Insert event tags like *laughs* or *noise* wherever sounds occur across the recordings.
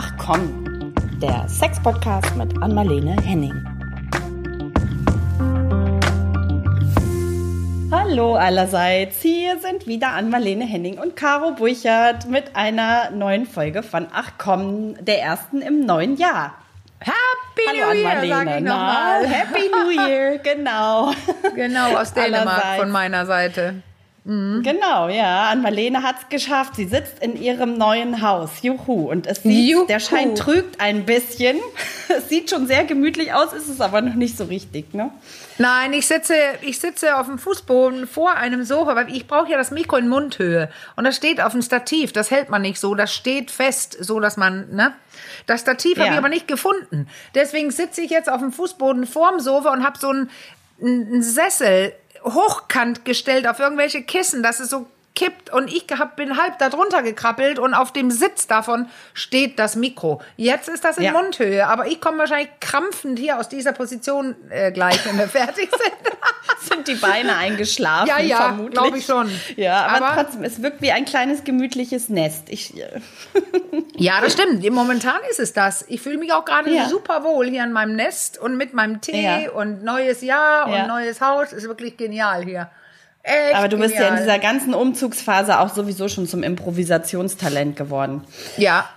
Ach komm, der Sex-Podcast mit Anmalene Henning. Hallo allerseits, hier sind wieder Anmalene Henning und Caro Burchert mit einer neuen Folge von Ach komm, der ersten im neuen Jahr. Happy Hallo New Year, Anmalene, sag ich nochmal. Happy New Year, genau. Genau, aus Dänemark Allerseits. von meiner Seite. Genau, ja. Anmalene hat es geschafft. Sie sitzt in ihrem neuen Haus. Juhu. Und es sieht, Juhu. der Schein trügt ein bisschen. *laughs* Es sieht schon sehr gemütlich aus, ist es aber noch nicht so richtig, ne? Nein, ich sitze, ich sitze auf dem Fußboden vor einem Sofa, weil ich brauche ja das Mikro in Mundhöhe. Und das steht auf dem Stativ. Das hält man nicht so. Das steht fest, so dass man, ne? Das Stativ habe Ja. ich aber nicht gefunden. Deswegen sitze ich jetzt auf dem Fußboden vorm Sofa und habe so einen, einen Sessel hochkant gestellt auf irgendwelche Kissen, dass es so kippt und ich hab, bin halb da drunter gekrabbelt und auf dem Sitz davon steht das Mikro. Jetzt ist das in Ja. Mundhöhe, aber ich komme wahrscheinlich krampfend hier aus dieser Position äh, gleich, wenn wir *laughs* fertig sind. Sind die Beine eingeschlafen? Ja, ja, vermutlich. glaub ich schon. Ja, aber, Aber- trotzdem, es wirkt wie ein kleines gemütliches Nest. Ich, äh, *laughs* ja, das stimmt. Momentan ist es das. Ich fühle mich auch gerade Ja. super wohl hier in meinem Nest und mit meinem Tee Ja. und neues Jahr Ja. und neues Haus. Ist wirklich genial hier. Echt aber du bist ja in genial. dieser ganzen Umzugsphase auch sowieso schon zum Improvisationstalent geworden. Ja,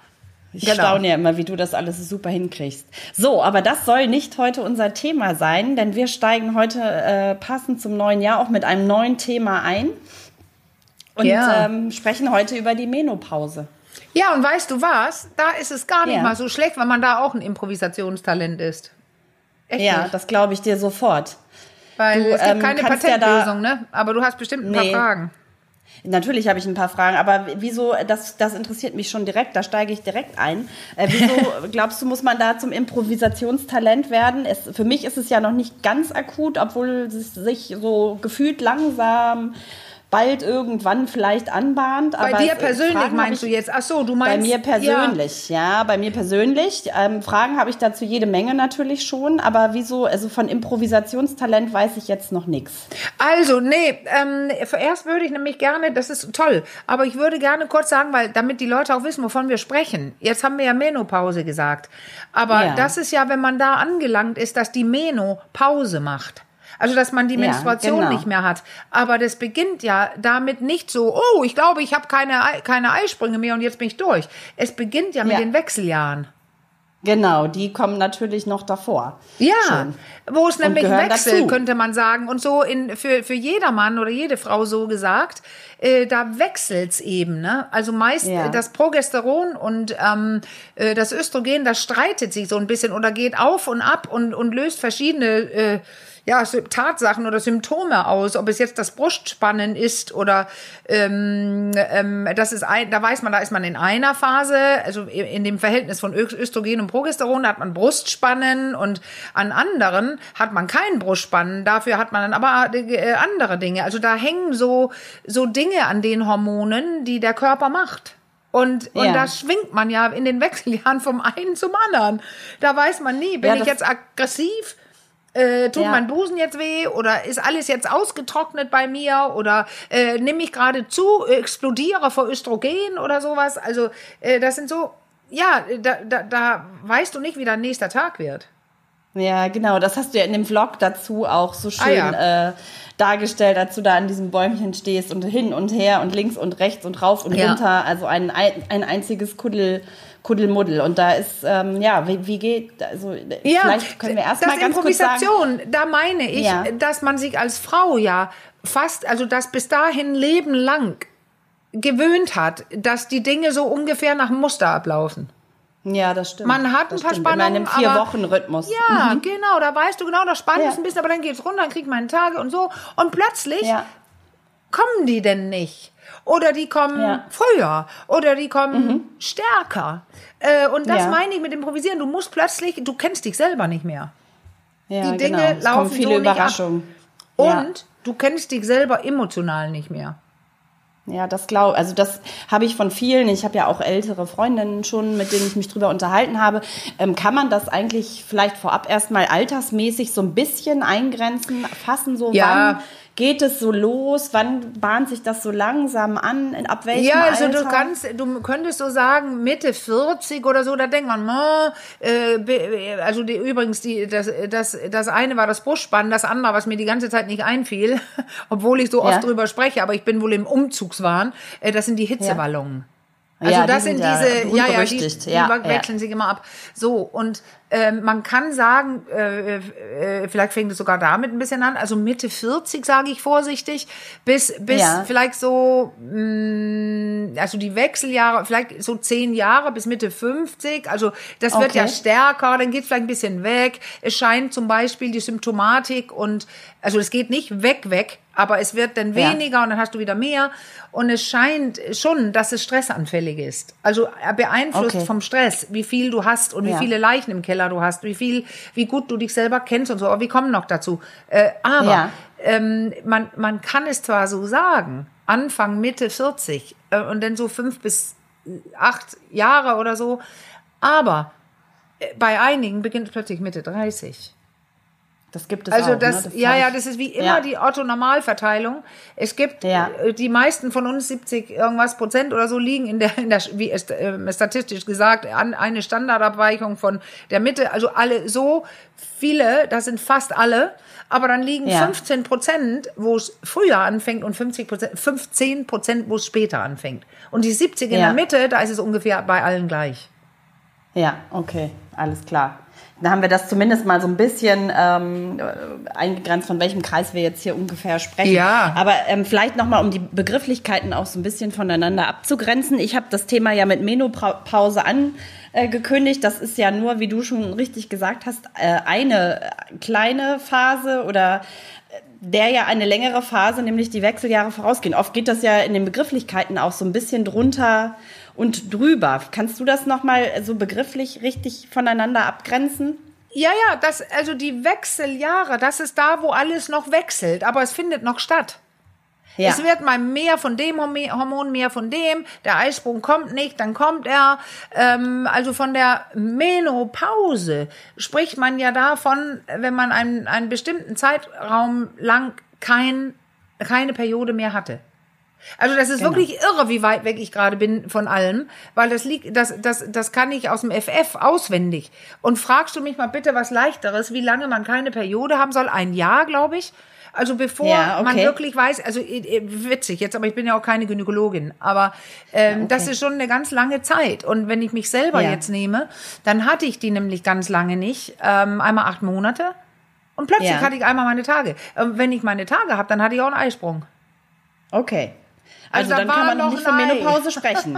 Ich Genau. staune ja immer, wie du das alles super hinkriegst. So, aber das soll nicht heute unser Thema sein, denn wir steigen heute äh, passend zum neuen Jahr auch mit einem neuen Thema ein und Ja. ähm, sprechen heute über die Menopause. Ja, und weißt du was? Da ist es gar nicht Ja. mal so schlecht, weil man da auch ein Improvisationstalent ist. Echt Ja, nicht. das glaube ich dir sofort. Weil du, es gibt ähm, keine kannst ja da- Patentlösung, ne? Aber du hast bestimmt ein Nee. paar Fragen. Natürlich habe ich ein paar Fragen, aber wieso, das, das interessiert mich schon direkt, da steige ich direkt ein. Äh, wieso *laughs* glaubst du, muss man da zum Improvisationstalent werden? Es, für mich ist es ja noch nicht ganz akut, obwohl es sich so gefühlt langsam bald irgendwann vielleicht anbahnt. Bei dir es- persönlich Fragen meinst ich- du jetzt? Ach so, du Bei meinst mir persönlich, ja, bei mir persönlich. Ähm, Fragen habe ich dazu jede Menge natürlich schon, aber wieso, also von Improvisationstalent weiß ich jetzt noch nichts. Ja. Also, nee, ähm, zuerst würde ich nämlich gerne, das ist toll, aber ich würde gerne kurz sagen, weil damit die Leute auch wissen, wovon wir sprechen. Jetzt haben wir ja Menopause gesagt. Aber Ja. das ist ja, wenn man da angelangt ist, dass die Meno Pause macht. Also, dass man die Ja, Menstruation genau. nicht mehr hat. Aber das beginnt ja damit nicht so, oh, ich glaube, ich habe keine, Ei- keine Eisprünge mehr und jetzt bin ich durch. Es beginnt ja mit Ja. den Wechseljahren. Genau, die kommen natürlich noch davor. Ja, Schon. wo es nämlich gehören Wechsel, dazu. könnte man sagen. Und so in, für, für jeder Mann oder jede Frau so gesagt, äh, da wechselt's eben. Ne? Also meist Ja. das Progesteron und ähm, äh, das Östrogen, das streitet sich so ein bisschen oder geht auf und ab und, und löst verschiedene äh, ja, Tatsachen oder Symptome aus, ob es jetzt das Brustspannen ist oder ähm, ähm, das ist ein, da weiß man, da ist man in einer Phase, also in dem Verhältnis von Östrogen und Progesteron, da hat man Brustspannen und an anderen hat man kein Brustspannen, dafür hat man dann aber äh, andere Dinge. Also da hängen so, so Dinge an den Hormonen, die der Körper macht. Und, und Ja. da schwingt man ja in den Wechseljahren vom einen zum anderen. Da weiß man nie, bin Ja, ich jetzt aggressiv? Äh, tut Ja. mein Busen jetzt weh oder ist alles jetzt ausgetrocknet bei mir oder äh, nehme ich gerade zu, explodiere vor Östrogen oder sowas. Also äh, das sind so, ja, da, da, da weißt du nicht, wie dein nächster Tag wird. Ja, genau, das hast du ja in dem Vlog dazu auch so schön Ah, ja. äh, dargestellt, als du da an diesem Bäumchen stehst und hin und her und links und rechts und rauf und Ja. runter, also ein, ein, ein einziges Kuddel, Kuddelmuddel. Und da ist, ähm, ja, wie, wie geht, also vielleicht können wir erstmal ganz kurz sagen. Improvisation, da meine ich, Ja. dass man sich als Frau ja fast, also das bis dahin Leben lang gewöhnt hat, dass die Dinge so ungefähr nach Muster ablaufen. Ja, das stimmt. Man hat ein das paar stimmt. Immer in einem Spannungen, Vier-Wochen-Rhythmus. Ja, genau, da weißt du genau, da spannt Ja. es ein bisschen, aber dann geht's runter, dann kriegt man Tage und so. Und plötzlich Ja. kommen die denn nicht. Oder die kommen Ja. Mhm. früher. Oder die kommen stärker. Äh, und das meine ich mit Improvisieren. Du musst plötzlich, du kennst dich selber nicht mehr. Ja, die Dinge genau. Es kommen laufen viele so. Überraschungen. Und du kennst dich selber emotional nicht mehr. Ja, das glaube also das habe ich von vielen. Ich habe ja auch ältere Freundinnen schon, mit denen ich mich drüber unterhalten habe. Ähm, kann man das eigentlich vielleicht vorab erstmal altersmäßig so ein bisschen eingrenzen, fassen, so Ja. wann geht es so los? Wann bahnt sich das so langsam an? Ab welchem Ja, also Alter? du kannst, du könntest so sagen, Mitte 40 oder so, da denkt man, oh, äh, also die, übrigens, die, das, das, das eine war das Brustspann, das andere, was mir die ganze Zeit nicht einfiel, *laughs* obwohl ich so oft Ja. drüber spreche, aber ich bin wohl im Umzugswahn, äh, das sind die Hitzeballons. Also Ja, die das sind sind ja diese, ja, ja, die, die Ja, wechseln sich immer ab. So, und ähm, man kann sagen, äh, äh, vielleicht fängt es sogar damit ein bisschen an, also Mitte 40, sage ich vorsichtig, bis, bis Ja. vielleicht so, mh, also die Wechseljahre, vielleicht so zehn Jahre bis Mitte 50, also das wird Okay. ja stärker, dann geht es vielleicht ein bisschen weg. Es scheint zum Beispiel die Symptomatik und, also es geht nicht weg, weg, aber es wird dann Ja. weniger und dann hast du wieder mehr. Und es scheint schon, dass es stressanfällig ist. Also er beeinflusst Okay. vom Stress, wie viel du hast und wie Ja. viele Leichen im Keller du hast, wie viel, wie gut du dich selber kennst und so. Aber wir kommen noch dazu. Äh, aber Ja. ähm, man, man kann es zwar so sagen, Anfang, Mitte 40 äh, und dann so fünf bis acht Jahre oder so, aber äh, bei einigen beginnt es plötzlich Mitte 30. Das gibt es Also auch. das, ne? ja, hab ja, ich- das ist wie immer Ja. die Otto-Normalverteilung. Es gibt Ja. äh, die meisten von uns 70 irgendwas Prozent oder so liegen in der, in der wie es, äh, statistisch gesagt, an eine Standardabweichung von der Mitte. Also alle so viele, das sind fast alle. Aber dann liegen Ja. 15 Prozent, wo es früher anfängt und 50 Prozent, 15 Prozent, wo es später anfängt. Und die 70 in Ja. der Mitte, da ist es ungefähr bei allen gleich. Ja, okay, alles klar. Dann haben wir das zumindest mal so ein bisschen ähm, äh, eingegrenzt, von welchem Kreis wir jetzt hier ungefähr sprechen. Ja. Aber ähm, vielleicht nochmal, um die Begrifflichkeiten auch so ein bisschen voneinander abzugrenzen. Ich habe das Thema ja mit Menopause angekündigt. Das ist ja nur, wie du schon richtig gesagt hast, äh, eine kleine Phase oder äh, der ja eine längere Phase, nämlich die Wechseljahre vorausgehen. Oft geht das ja in den Begrifflichkeiten auch so ein bisschen drunter und drüber. Kannst du das nochmal so begrifflich richtig voneinander abgrenzen? Ja, ja, das, also die Wechseljahre, das ist da, wo alles noch wechselt, aber es findet noch statt. Ja. Es wird mal mehr von dem Hormon, mehr von dem. Der Eisprung kommt nicht, dann kommt er. Ähm, also von der Menopause spricht man ja davon, wenn man einen, einen bestimmten Zeitraum lang kein, keine Periode mehr hatte. Also das ist Genau. wirklich irre, wie weit weg ich gerade bin von allem, weil das liegt, das, das, das kann ich aus dem FF auswendig. Und fragst du mich mal bitte was leichteres, wie lange man keine Periode haben soll? Ein Jahr, glaube ich. Also bevor Ja, okay. man wirklich weiß, also äh, äh, witzig jetzt, aber ich bin ja auch keine Gynäkologin, aber ähm, das ist schon eine ganz lange Zeit. Und wenn ich mich selber Ja. jetzt nehme, dann hatte ich die nämlich ganz lange nicht, ähm, einmal acht Monate. Und plötzlich Ja. hatte ich einmal meine Tage. Ähm, wenn ich meine Tage habe, dann hatte ich auch einen Eisprung. Okay. Also, Also da dann kann man nicht von. Menopause *laughs* sprechen.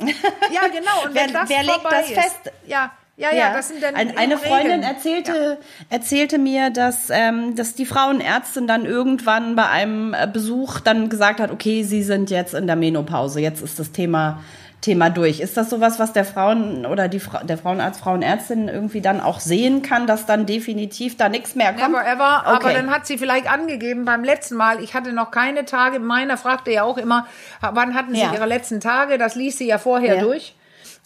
Ja, genau. Und Wer- wer legt das ist, fest? Ja, ja, ja, das sind dann Ein, eine Freundin Regeln. erzählte, erzählte mir, dass, ähm, dass die Frauenärztin dann irgendwann bei einem äh, Besuch dann gesagt hat, okay, sie sind jetzt in der Menopause, jetzt ist das Thema Thema durch. Ist das sowas, was der Frauen oder die Fra der Frauenarzt, Frauenärztin irgendwie dann auch sehen kann, dass dann definitiv da nichts mehr kommt? Never ever, aber Okay. dann hat sie vielleicht angegeben beim letzten Mal, ich hatte noch keine Tage, meiner fragte ja auch immer, wann hatten sie Ja. ihre letzten Tage, das ließ sie ja vorher Ja. durch.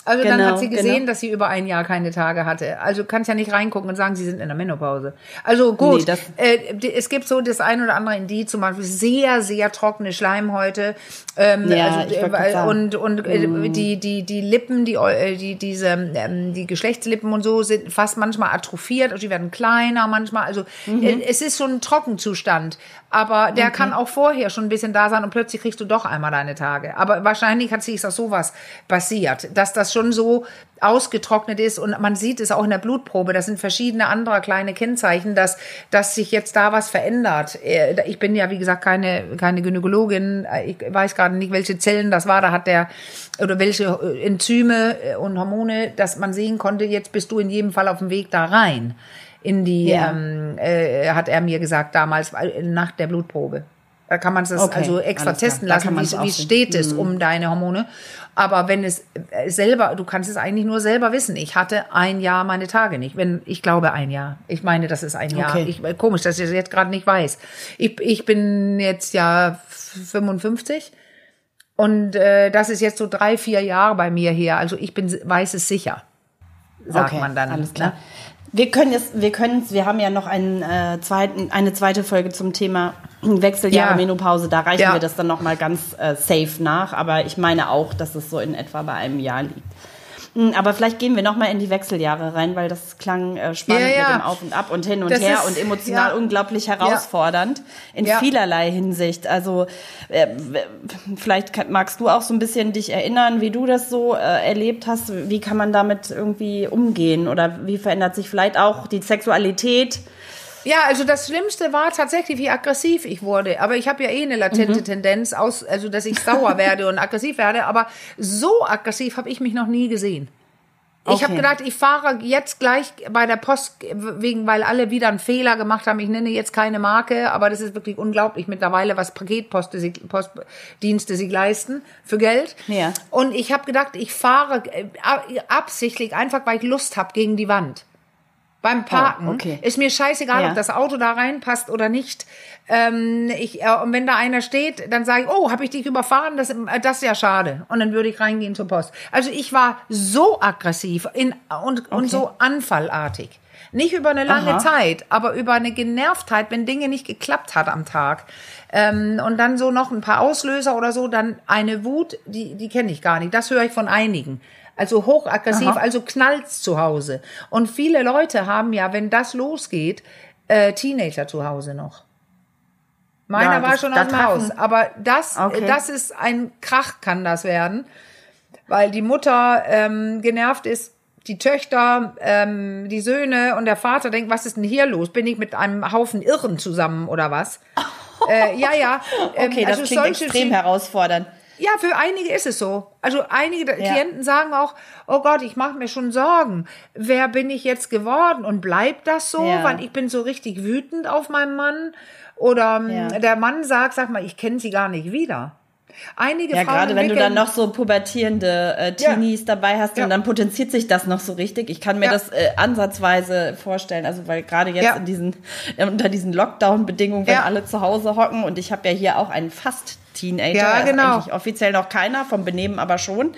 Also dann Genau, hat sie gesehen, genau. dass sie über ein Jahr keine Tage hatte. Also kannst ja nicht reingucken und sagen, sie sind in der Menopause. Also gut, Nee, äh, es gibt so das ein oder andere Indiz, zum Beispiel sehr, sehr trockene Schleimhäute. Ähm, Ja, also, äh, und und äh, die die die Lippen, die äh, die diese ähm, die Geschlechtslippen und so sind fast manchmal atrophiert, also die werden kleiner manchmal. Also Mhm. äh, es ist schon ein Trockenzustand, aber der kann auch vorher schon ein bisschen da sein und plötzlich kriegst du doch einmal deine Tage. Aber wahrscheinlich hat sich das sowas passiert, dass das schon so ausgetrocknet ist und man sieht es auch in der Blutprobe. Das sind verschiedene andere kleine Kennzeichen, dass, dass sich jetzt da was verändert. Ich bin ja, wie gesagt, keine, keine Gynäkologin. Ich weiß gerade nicht, welche Zellen das war. Da hat der, oder welche äh, Enzyme äh, und Hormone, dass man sehen konnte, jetzt bist du in jedem Fall auf dem Weg da rein. In die, Ja. ähm, äh, hat er mir gesagt damals, weil- nach der Blutprobe. Da kann man es Okay, also extra testen lassen, wie, wie steht es um deine Hormone. Aber wenn es äh, selber, du kannst es eigentlich nur selber wissen. Ich hatte ein Jahr meine Tage nicht. Wenn ich glaube ein Jahr. Ich meine, das ist ein Jahr. Okay. Ich, äh, komisch, dass ich das jetzt gerade nicht weiß. Ich, ich bin jetzt ja 55 und äh, das ist jetzt so drei, vier Jahre bei mir her. Also ich bin weiß es sicher, sagt Okay, man dann. Alles klar. ne? Wir können es, wir können es, wir haben ja noch einen, äh, zweiten, eine zweite Folge zum Thema Wechseljahre, Ja. Menopause. Da reichen Ja. wir das dann nochmal ganz äh, safe nach. Aber ich meine auch, dass es so in etwa bei einem Jahr liegt. Hm, Aber vielleicht gehen wir nochmal in die Wechseljahre rein, weil das klang äh, spannend Ja, ja. mit dem Auf und Ab und hin und Das her ist- und emotional ja. unglaublich herausfordernd in vielerlei Hinsicht. Also äh, vielleicht magst du auch so ein bisschen dich erinnern, wie du das so äh, erlebt hast. Wie kann man damit irgendwie umgehen oder wie verändert sich vielleicht auch die Sexualität? Ja, also das Schlimmste war tatsächlich, wie aggressiv ich wurde. Aber ich habe ja eh eine latente Mhm. Tendenz, aus, also dass ich sauer werde und aggressiv werde. Aber so aggressiv habe ich mich noch nie gesehen. Ich habe Okay. gedacht, ich fahre jetzt gleich bei der Post, wegen, weil alle wieder einen Fehler gemacht haben. Ich nenne jetzt keine Marke, aber das ist wirklich unglaublich mittlerweile, was Paketposte sie, Postdienste sie leisten für Geld. Ja. Und ich habe gedacht, ich fahre äh, absichtlich einfach, weil ich Lust habe gegen die Wand. Beim Parken Oh, okay. ist mir scheißegal, Ja. ob das Auto da reinpasst oder nicht. Ähm, ich, äh, und wenn da einer steht, dann sage ich, oh, habe ich dich überfahren? Das, äh, das ist ja schade. Und dann würde ich reingehen zur Post. Also ich war so aggressiv in, und, und so anfallartig. Nicht über eine lange Aha. Zeit, aber über eine Genervtheit, wenn Dinge nicht geklappt hat am Tag. Ähm, und dann so noch ein paar Auslöser oder so, dann eine Wut, die, die kenne ich gar nicht. Das höre ich von einigen. Also hochaggressiv, Aha. also knallt's zu Hause. Und viele Leute haben ja, wenn das losgeht, äh, Teenager zu Hause noch. Meiner Ja, war das- schon aus dem Haus. Aber das, Okay. das ist ein Krach, kann das werden. Weil die Mutter ähm, genervt ist, die Töchter, ähm, die Söhne und der Vater denkt, was ist denn hier los? Bin ich mit einem Haufen Irren zusammen oder was? *laughs* äh, ja, ja. Ähm, Okay, das also klingt extrem herausfordernd. Ja, für einige ist es so. Also einige der Ja. Klienten sagen auch, oh Gott, ich mache mir schon Sorgen. Wer bin ich jetzt geworden? Und bleibt das so? Ja. Weil ich bin so richtig wütend auf meinen Mann. Oder ähm, Ja. der Mann sagt, sag mal, ich kenne sie gar nicht wieder. Einige Ja, Frauen gerade wenn du dann noch so pubertierende äh, Teenies dabei hast Ja. und dann potenziert sich das noch so richtig. Ich kann mir Ja. das äh, ansatzweise vorstellen, also weil gerade jetzt Ja. in diesen äh, unter diesen Lockdown-Bedingungen, wenn Ja. alle zu Hause hocken und ich habe ja hier auch einen fast Teenager, Ja, also genau. eigentlich offiziell noch keiner, vom Benehmen aber schon.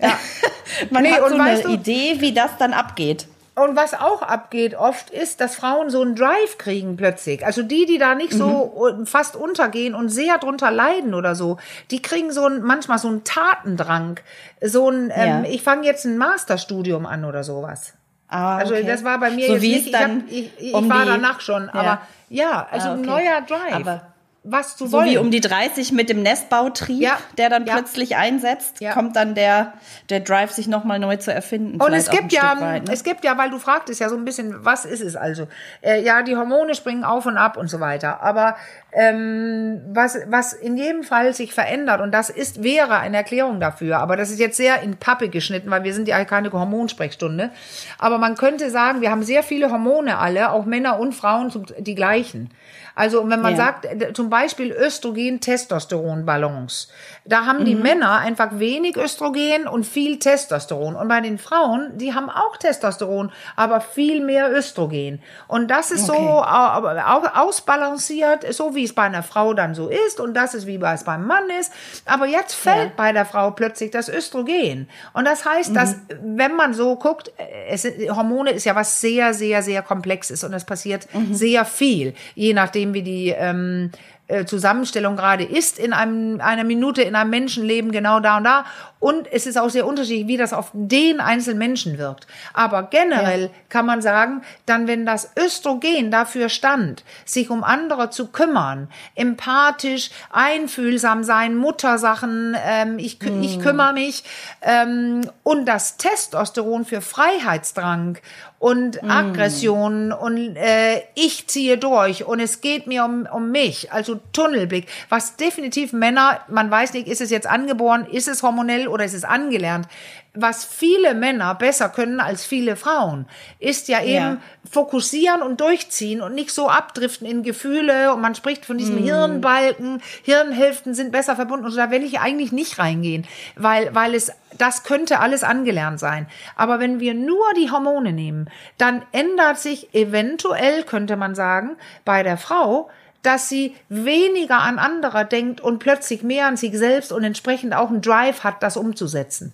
Ja. *laughs* Man Nee, hat so eine du- Idee, wie das dann abgeht. Und was auch abgeht oft ist, dass Frauen so einen Drive kriegen plötzlich. Also die, die da nicht so Mhm. fast untergehen und sehr drunter leiden oder so, die kriegen so ein, manchmal so einen Tatendrang. So ein, ähm, Ja. ich fange jetzt ein Masterstudium an oder sowas. Ah, Also okay. das war bei mir so jetzt wie nicht, ich, dann hab, ich, ich um war die- danach schon, aber ja, also Ah, ein okay. neuer Drive. Aber was zu So wollen. wie um die 30 mit dem Nestbautrieb, Ja, der dann ja. plötzlich einsetzt, Ja. kommt dann der, der Drive, sich nochmal neu zu erfinden. Und es gibt ja, weit, ne? es gibt ja, weil du fragtest ja so ein bisschen, was ist es also? Äh, ja, die Hormone springen auf und ab und so weiter. Aber ähm, was, was in jedem Fall sich verändert, und das ist, wäre eine Erklärung dafür, aber das ist jetzt sehr in Pappe geschnitten, weil wir sind ja keine Hormonsprechstunde. Aber man könnte sagen, wir haben sehr viele Hormone alle, auch Männer und Frauen, die gleichen. Also wenn man Ja. sagt, äh, zum Beispiel Östrogen, Testosteron Balance. Da haben Mhm. die Männer einfach wenig Östrogen und viel Testosteron. Und bei den Frauen, die haben auch Testosteron, aber viel mehr Östrogen. Und das ist so Okay. au- ausbalanciert, so wie es bei einer Frau dann so ist. Und das ist, wie es beim Mann ist. Aber jetzt fällt Ja. bei der Frau plötzlich das Östrogen. Und das heißt, dass, Mhm. wenn man so guckt, äh, es, Hormone ist ja was sehr, sehr, sehr komplexes. Und es passiert Mhm. sehr viel, je nachdem, wie die ähm, äh, Zusammenstellung gerade ist in einem, einer Minute in einem Menschenleben genau da und da. Und es ist auch sehr unterschiedlich, wie das auf den einzelnen Menschen wirkt. Aber generell kann man sagen, dann wenn das Östrogen dafür stand, sich um andere zu kümmern, empathisch, einfühlsam sein, Muttersachen, ähm, ich, kü- ich kümmere mich, ähm, und das Testosteron für Freiheitsdrang und Aggression und äh, ich ziehe durch und es geht mir um, um mich, also Tunnelblick, was definitiv Männer, man weiß nicht, ist es jetzt angeboren, ist es hormonell oder ist es angelernt, was viele Männer besser können als viele Frauen, ist ja eben Ja. fokussieren und durchziehen und nicht so abdriften in Gefühle und man spricht von diesem Hirnbalken, Hirnhälften sind besser verbunden und so, da will ich eigentlich nicht reingehen, weil, weil es, das könnte alles angelernt sein. Aber wenn wir nur die Hormone nehmen, dann ändert sich eventuell, könnte man sagen, bei der Frau, dass sie weniger an andere denkt und plötzlich mehr an sich selbst und entsprechend auch einen Drive hat, das umzusetzen.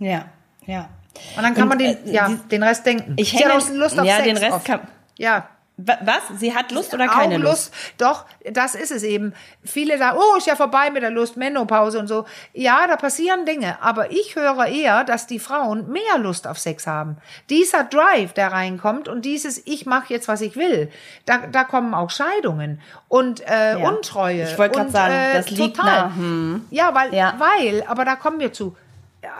Ja, ja. Und dann kann Und, man den, äh, ja, die- den Rest denken. Ich auch Lust auf ja, Sex den Rest oft. kann- Ja. Wa- Was? Sie hat Lust oder keine auch Lust? Doch, das ist es eben. Viele sagen, oh, ist ja vorbei mit der Lust, Menopause und so. Ja, da passieren Dinge. Aber ich höre eher, dass die Frauen mehr Lust auf Sex haben. Dieser Drive, der reinkommt und dieses, ich mache jetzt, was ich will, da, da kommen auch Scheidungen und äh, Ja. Untreue. Ich wollte und, sagen, äh, das liegt total. nah. Hm. Ja, weil, Ja. weil, aber da kommen wir zu.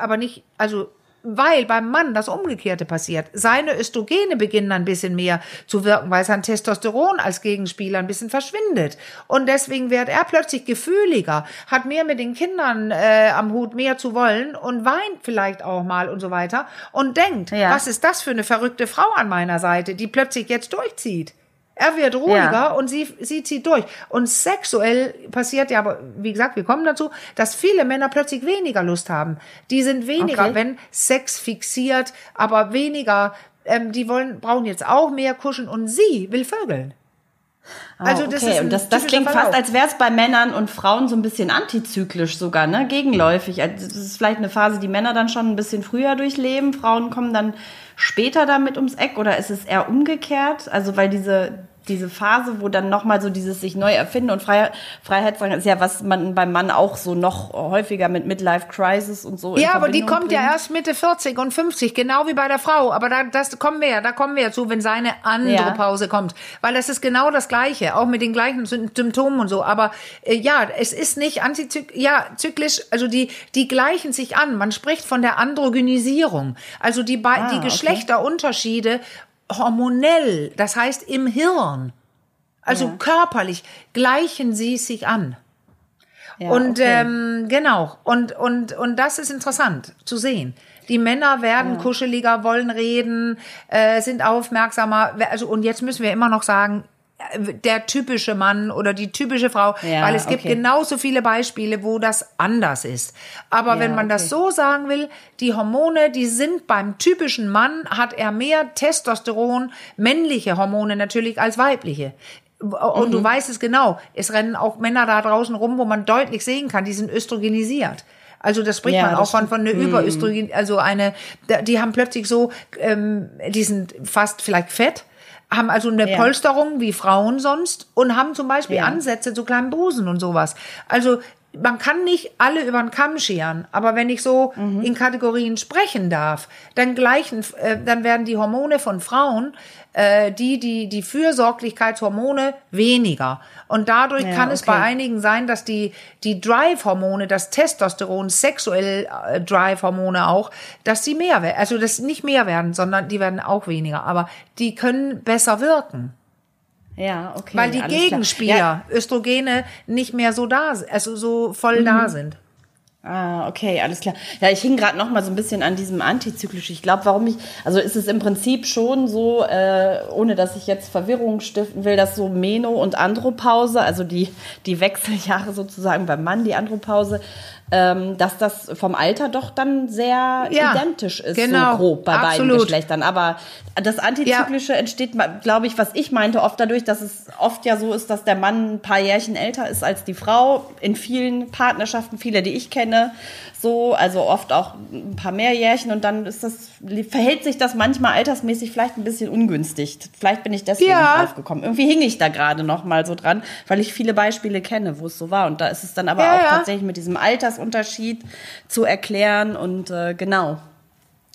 Aber nicht, also, weil beim Mann das Umgekehrte passiert. Seine Östrogene beginnen ein bisschen mehr zu wirken, weil sein Testosteron als Gegenspieler ein bisschen verschwindet. Und deswegen wird er plötzlich gefühliger, hat mehr mit den Kindern äh, am Hut, mehr zu wollen und weint vielleicht auch mal und so weiter und denkt, Ja. was ist das für eine verrückte Frau an meiner Seite, die plötzlich jetzt durchzieht. Er wird ruhiger Ja. und sie, sie zieht durch. Und sexuell passiert ja, aber wie gesagt, wir kommen dazu, dass viele Männer plötzlich weniger Lust haben. Die sind weniger, Okay. wenn Sex fixiert, aber weniger, ähm, die wollen, brauchen jetzt auch mehr kuscheln und sie will vögeln. Also das Ah, okay. ist und das, das klingt Verlauf. fast, als wäre es bei Männern und Frauen so ein bisschen antizyklisch sogar, ne? Gegenläufig. Also das ist vielleicht eine Phase, die Männer dann schon ein bisschen früher durchleben, Frauen kommen dann später damit ums Eck oder ist es eher umgekehrt? Also weil diese diese Phase, wo dann nochmal so dieses sich neu erfinden und Freiheit, Freiheitsdrang ist ja, was man beim Mann auch so noch häufiger mit Midlife Crisis und so Ja, aber die kommt ja bringt. erst Mitte 40 und 50, genau wie bei der Frau. Aber da, das kommen wir ja, da kommen wir ja zu, wenn seine andere Ja. Pause kommt. Weil das ist genau das Gleiche, auch mit den gleichen Sym- Symptomen und so. Aber äh, ja, es ist nicht antizyklisch, ja, zyklisch, also die, die gleichen sich an. Man spricht von der Androgynisierung. Also die, Ah, die okay. Hormonell, das heißt im Hirn. Also Ja. körperlich gleichen sie sich an. Ja, und okay. ähm, genau, und, und, und das ist interessant zu sehen. Die Männer werden kuscheliger, wollen reden, äh, sind aufmerksamer. Also, und jetzt müssen wir immer noch sagen, der typische Mann oder die typische Frau, Ja, weil es gibt okay. genauso viele Beispiele, wo das anders ist. Aber Ja, wenn man okay. das so sagen will, die Hormone, die sind beim typischen Mann, hat er mehr Testosteron, männliche Hormone natürlich als weibliche. Und Mhm. du weißt es genau, es rennen auch Männer da draußen rum, wo man deutlich sehen kann, die sind östrogenisiert. Also das spricht Ja, man das auch von, von einer Überöstrogen, also eine, die haben plötzlich so, ähm, die sind fast vielleicht fett, haben also eine Ja. Polsterung wie Frauen sonst und haben zum Beispiel Ja. Ansätze zu kleinen Busen und sowas. Also man kann nicht alle über den Kamm scheren, aber wenn ich so Mhm. in Kategorien sprechen darf, dann gleichen, äh, dann werden die Hormone von Frauen, äh, die, die, die Fürsorglichkeitshormone weniger. Und dadurch Ja, kann es okay. bei einigen sein, dass die, die Drive-Hormone, das Testosteron, sexuell äh, Drive-Hormone auch, dass die mehr werden. Also das nicht mehr werden, sondern die werden auch weniger. Aber die können besser wirken. Ja, okay. Weil die. Gegenspieler, Ja, Östrogene, nicht mehr so da also so voll Mhm. da sind. Ah, okay, alles klar. Ja, ich hing gerade noch mal so ein bisschen an diesem antizyklisch. Ich glaube, warum ich, also ist es im Prinzip schon so, äh, ohne dass ich jetzt Verwirrung stiften will, dass so Meno und Andropause, also die, die Wechseljahre sozusagen beim Mann, die Andropause, ähm, dass das vom Alter doch dann sehr Ja, identisch ist, genau, so grob bei beiden absolut. Geschlechtern. Aber das Antizyklische entsteht, glaube ich, was ich meinte, oft dadurch, dass es oft ja so ist, dass der Mann ein paar Jährchen älter ist als die Frau. In vielen Partnerschaften, viele, die ich kenne, so, also oft auch ein paar mehr Jährchen und dann ist das, verhält sich das manchmal altersmäßig vielleicht ein bisschen ungünstig. Vielleicht bin ich deswegen Ja. drauf gekommen. Irgendwie hing ich da gerade noch mal so dran, weil ich viele Beispiele kenne, wo es so war. Und da ist es dann aber Ja, auch ja. tatsächlich mit diesem Altersunterschied zu erklären und äh, genau.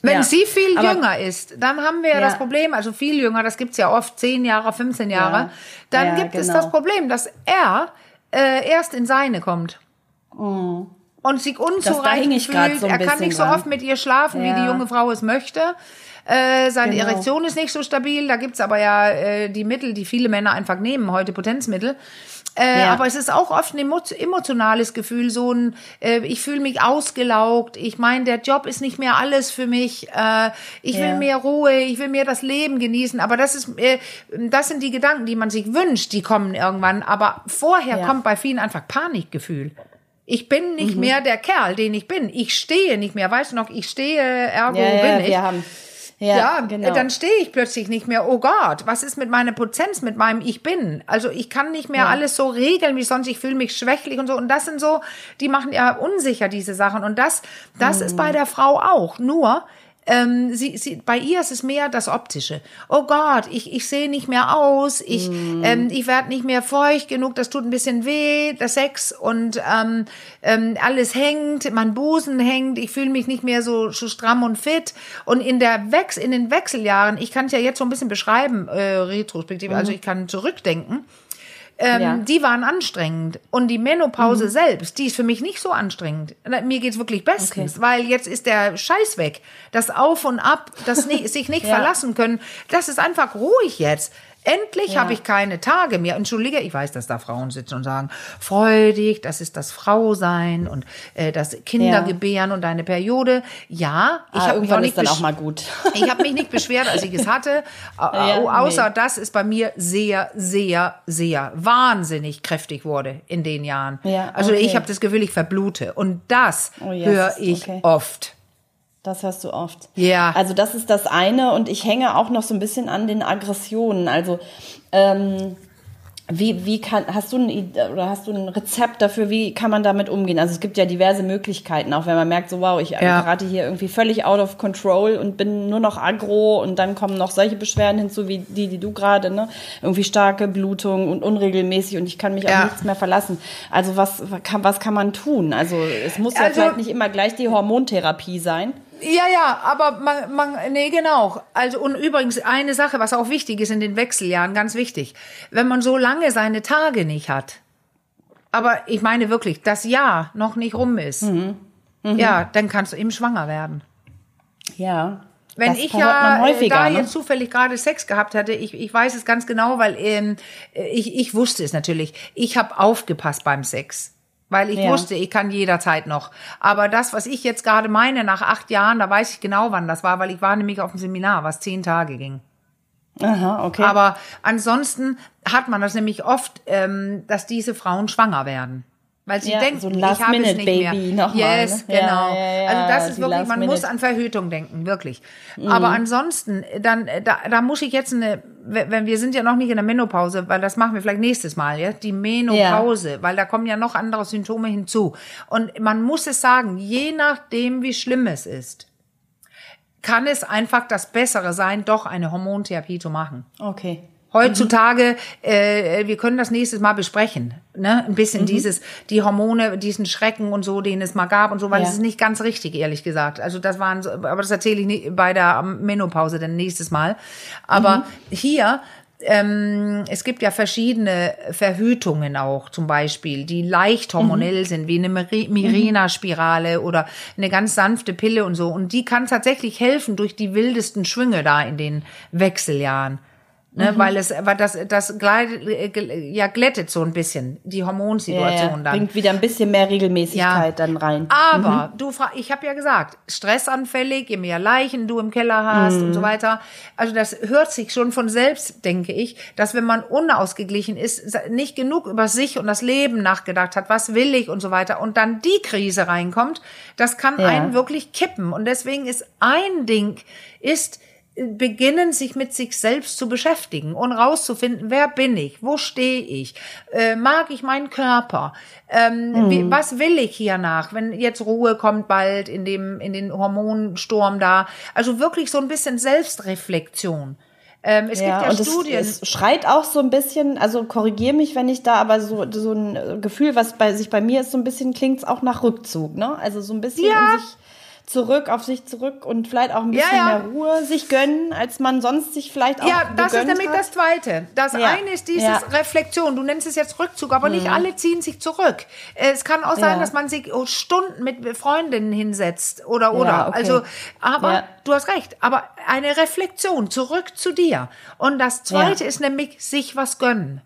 Wenn Ja. sie viel Aber- jünger ist, dann haben wir ja. Das Problem, also viel jünger, das gibt's ja oft, 10 Jahre, 15 Jahre, Ja. dann gibt es genau. das Problem, dass er äh, erst in seine kommt. Und sich unzureichend fühlt. so er kann nicht so oft mit ihr schlafen, wie Ja. die junge Frau es möchte. Äh, seine Genau. Erektion ist nicht so stabil. Da gibt's aber ja äh, die Mittel, die viele Männer einfach nehmen, heute Potenzmittel. Äh, Ja. Aber es ist auch oft ein emo emotionales Gefühl, so ein, äh, ich fühle mich ausgelaugt, ich meine, der Job ist nicht mehr alles für mich, äh, ich will Ja. mehr Ruhe, ich will mehr das Leben genießen, aber das ist, äh, das sind die Gedanken, die man sich wünscht, die kommen irgendwann, aber vorher Ja. kommt bei vielen einfach Panikgefühl. Ich bin Mhm. nicht mehr der Kerl, den ich bin. Ich stehe nicht mehr. Weißt du noch, ich stehe, ergo Ja, ja, bin ich. wir haben. Ja, Ja, genau. dann stehe ich plötzlich nicht mehr. Oh Gott, was ist mit meiner Potenz, mit meinem Ich bin? Also ich kann nicht mehr Ja. alles so regeln wie sonst. Ich fühle mich schwächlich und so. Und das sind so, die machen ja unsicher diese Sachen. Und das, das ist Mhm. bei der Frau auch. Nur ähm, sie, sie, bei ihr ist es mehr das Optische. Oh Gott, ich, ich sehe nicht mehr aus, ich, Mhm. ähm, ich werde nicht mehr feucht genug, das tut ein bisschen weh, der Sex und ähm, ähm, alles hängt, mein Busen hängt, ich fühle mich nicht mehr so, so stramm und fit. Und in der Wechs in den Wechseljahren, ich kann es ja jetzt so ein bisschen beschreiben, äh, retrospektiv, also ich kann zurückdenken. Ähm, Ja. Die waren anstrengend. Und die Menopause selbst, die ist für mich nicht so anstrengend. Mir geht's wirklich bestens, weil jetzt ist der Scheiß weg. Das Auf und Ab, das nicht, sich nicht *laughs* Ja. verlassen können, das ist einfach ruhig jetzt. Endlich Ja. habe ich keine Tage mehr. Entschuldige, ich weiß, dass da Frauen sitzen und sagen, freu dich, das ist das Frausein und äh, das Kindergebären und deine Periode. Ja, ich ah, habe mich auch nicht ist dann auch mal gut. *laughs* ich habe mich nicht beschwert, als ich es hatte. *laughs* Ja, au- Außer nee. dass es bei mir sehr, sehr, sehr wahnsinnig kräftig wurde in den Jahren. Ja, also okay. ich habe das Gefühl, ich verblute. Und das Oh, yes, höre ich okay. oft. Das hörst du oft. Ja. Also das ist das eine und ich hänge auch noch so ein bisschen an den Aggressionen. Also ähm, wie, wie kann, hast du ein, oder hast du ein Rezept dafür, wie kann man damit umgehen? Also es gibt ja diverse Möglichkeiten, auch wenn man merkt, so wow, ich Ja. gerate hier irgendwie völlig out of control und bin nur noch aggro und dann kommen noch solche Beschwerden hinzu, wie die, die du gerade, ne? Irgendwie starke Blutung und unregelmäßig und ich kann mich Ja. auf nichts mehr verlassen. Also was kann, was kann man tun? Also es muss ja Also- vielleicht nicht immer gleich die Hormontherapie sein. Ja, ja, aber man, man, nee, genau. Also, und übrigens eine Sache, was auch wichtig ist in den Wechseljahren, ganz wichtig. Wenn man so lange seine Tage nicht hat, aber ich meine wirklich, das Jahr noch nicht rum ist, Mhm. ja, dann kannst du eben schwanger werden. Ja. Wenn das ich ja äh, da ne? jetzt zufällig gerade Sex gehabt hatte, ich, ich weiß es ganz genau, weil ähm, äh, ich, ich wusste es natürlich. Ich habe aufgepasst beim Sex. Weil ich Ja. wusste, ich kann jederzeit noch. Aber das, was ich jetzt gerade meine, nach acht Jahren, da weiß ich genau, wann das war, weil ich war nämlich auf dem Seminar, was zehn Tage ging. Aha, okay. Aber ansonsten hat man das nämlich oft, ähm, dass diese Frauen schwanger werden. Weil sie Ja, denken, so ich habe es nicht noch mehr. mal, yes, ne? Ja, genau. ja, ja, also das ist wirklich, man muss an Verhütung denken, wirklich. Mhm. Aber ansonsten, dann, da, da muss ich jetzt eine, wenn wir sind ja noch nicht in der Menopause, weil das machen wir vielleicht nächstes Mal, ja, die Menopause, weil da kommen ja noch andere Symptome hinzu. Und man muss es sagen, je nachdem, wie schlimm es ist, kann es einfach das Bessere sein, doch eine Hormontherapie zu machen. okay. Heutzutage, äh, wir können das nächstes Mal besprechen, ne? Ein bisschen dieses, die Hormone, diesen Schrecken und so, den es mal gab und so, weil Ja. es ist nicht ganz richtig, ehrlich gesagt. Also das waren, so, aber das erzähle ich nicht bei der Menopause dann nächstes Mal. Aber hier, ähm, es gibt ja verschiedene Verhütungen auch, zum Beispiel, die leicht hormonell sind, wie eine Mirena-Spirale oder eine ganz sanfte Pille und so. Und die kann tatsächlich helfen durch die wildesten Schwünge da in den Wechseljahren. Ne, weil es, weil das, das gleitet, gl- ja, glättet so ein bisschen die Ja, Hormonsituation ja. dann. Bringt wieder ein bisschen mehr Regelmäßigkeit dann rein. Aber du fra ich habe ja gesagt, stressanfällig, je mehr Leichen du im Keller hast und so weiter. Also das hört sich schon von selbst, denke ich, dass wenn man unausgeglichen ist, nicht genug über sich und das Leben nachgedacht hat, was will ich und so weiter und dann die Krise reinkommt, das kann Ja. einen wirklich kippen und deswegen ist ein Ding ist beginnen, sich mit sich selbst zu beschäftigen und rauszufinden, wer bin ich, wo stehe ich, äh, mag ich meinen Körper, ähm, wie, was will ich hier nach, wenn jetzt Ruhe kommt bald in dem in den Hormonsturm da, also wirklich so ein bisschen Selbstreflexion. Ähm, es gibt ja und Studien. Es, es schreit auch so ein bisschen, also korrigier mich, wenn ich da, aber so, so ein Gefühl, was bei sich bei mir ist, so ein bisschen klingt es auch nach Rückzug, ne? Also so ein bisschen Ja. in sich zurück, auf sich zurück und vielleicht auch ein Ja, bisschen ja. mehr Ruhe sich gönnen, als man sonst sich vielleicht auch Ja, das ist nämlich hat. das Zweite. Das Ja, eine ist dieses ja. Mhm. Reflexion. Du nennst es jetzt Rückzug, aber nicht alle ziehen sich zurück. Es kann auch sein, Ja. dass man sich oh, Stunden mit Freundinnen hinsetzt oder oder. Ja, okay. Also, aber Ja. du hast recht. Aber eine Reflexion zurück zu dir. Und das Zweite Ja. ist nämlich sich was gönnen.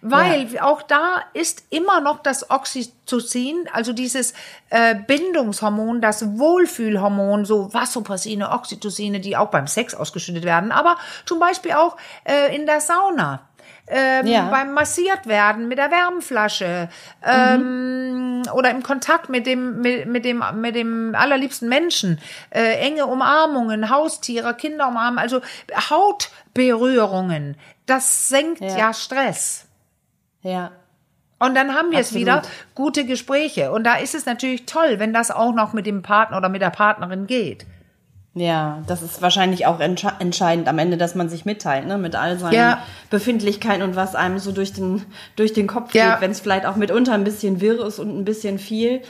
Weil auch da ist immer noch das Oxytocin, also dieses äh, Bindungshormon, das Wohlfühlhormon, so Vasopressine, Oxytocine, die auch beim Sex ausgeschüttet werden, aber zum Beispiel auch äh, in der Sauna. Ähm, Ja. beim massiert werden mit der Wärmflasche ähm, oder im Kontakt mit dem mit, mit dem mit dem allerliebsten Menschen äh, enge Umarmungen Haustiere Kinder umarmen also Hautberührungen das senkt ja, Ja. Stress Ja. und dann haben wir es Absolut. wieder, gute Gespräche. Und da ist es natürlich toll, wenn das auch noch mit dem Partner oder mit der Partnerin geht. Ja, das ist wahrscheinlich auch entsche entscheidend am Ende, dass man sich mitteilt, ne, mit all seinen Ja. Befindlichkeiten und was einem so durch den, durch den Kopf Ja. geht, wenn es vielleicht auch mitunter ein bisschen wirr ist und ein bisschen viel.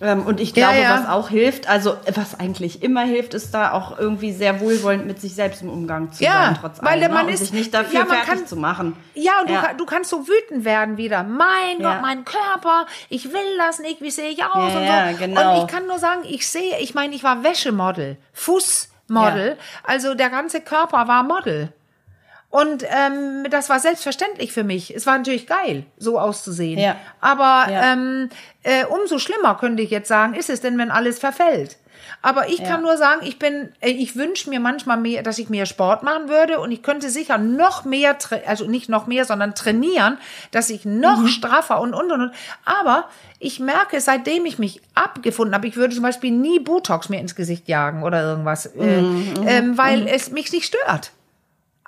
Ähm, und ich Ja, glaube, ja. was auch hilft, also was eigentlich immer hilft, ist da auch irgendwie sehr wohlwollend mit sich selbst im Umgang zu Ja, sein, trotz weil allem, man ne? ist- sich nicht dafür ja, fertig kann- zu machen. Ja, und Ja. Du, du kannst so wütend werden wieder. Mein Ja. Gott, mein Körper, ich will das nicht, wie sehe ich aus Ja, und ja, so. genau. Und ich kann nur sagen, ich sehe, ich meine, ich war Wäschemodel, Fußmodel, also der ganze Körper war Model. Und ähm, das war selbstverständlich für mich. Es war natürlich geil, so auszusehen. Ja. Aber Ja. ähm, äh, umso schlimmer könnte ich jetzt sagen, ist es denn, wenn alles verfällt. Aber ich kann nur sagen, ich bin, äh, ich wünsche mir manchmal mehr, dass ich mehr Sport machen würde und ich könnte sicher noch mehr, also nicht noch mehr, sondern trainieren, dass ich noch straffer und und und. und. Aber ich merke, seitdem ich mich abgefunden habe, ich würde zum Beispiel nie Botox mehr ins Gesicht jagen oder irgendwas, äh, ähm, weil es mich nicht stört.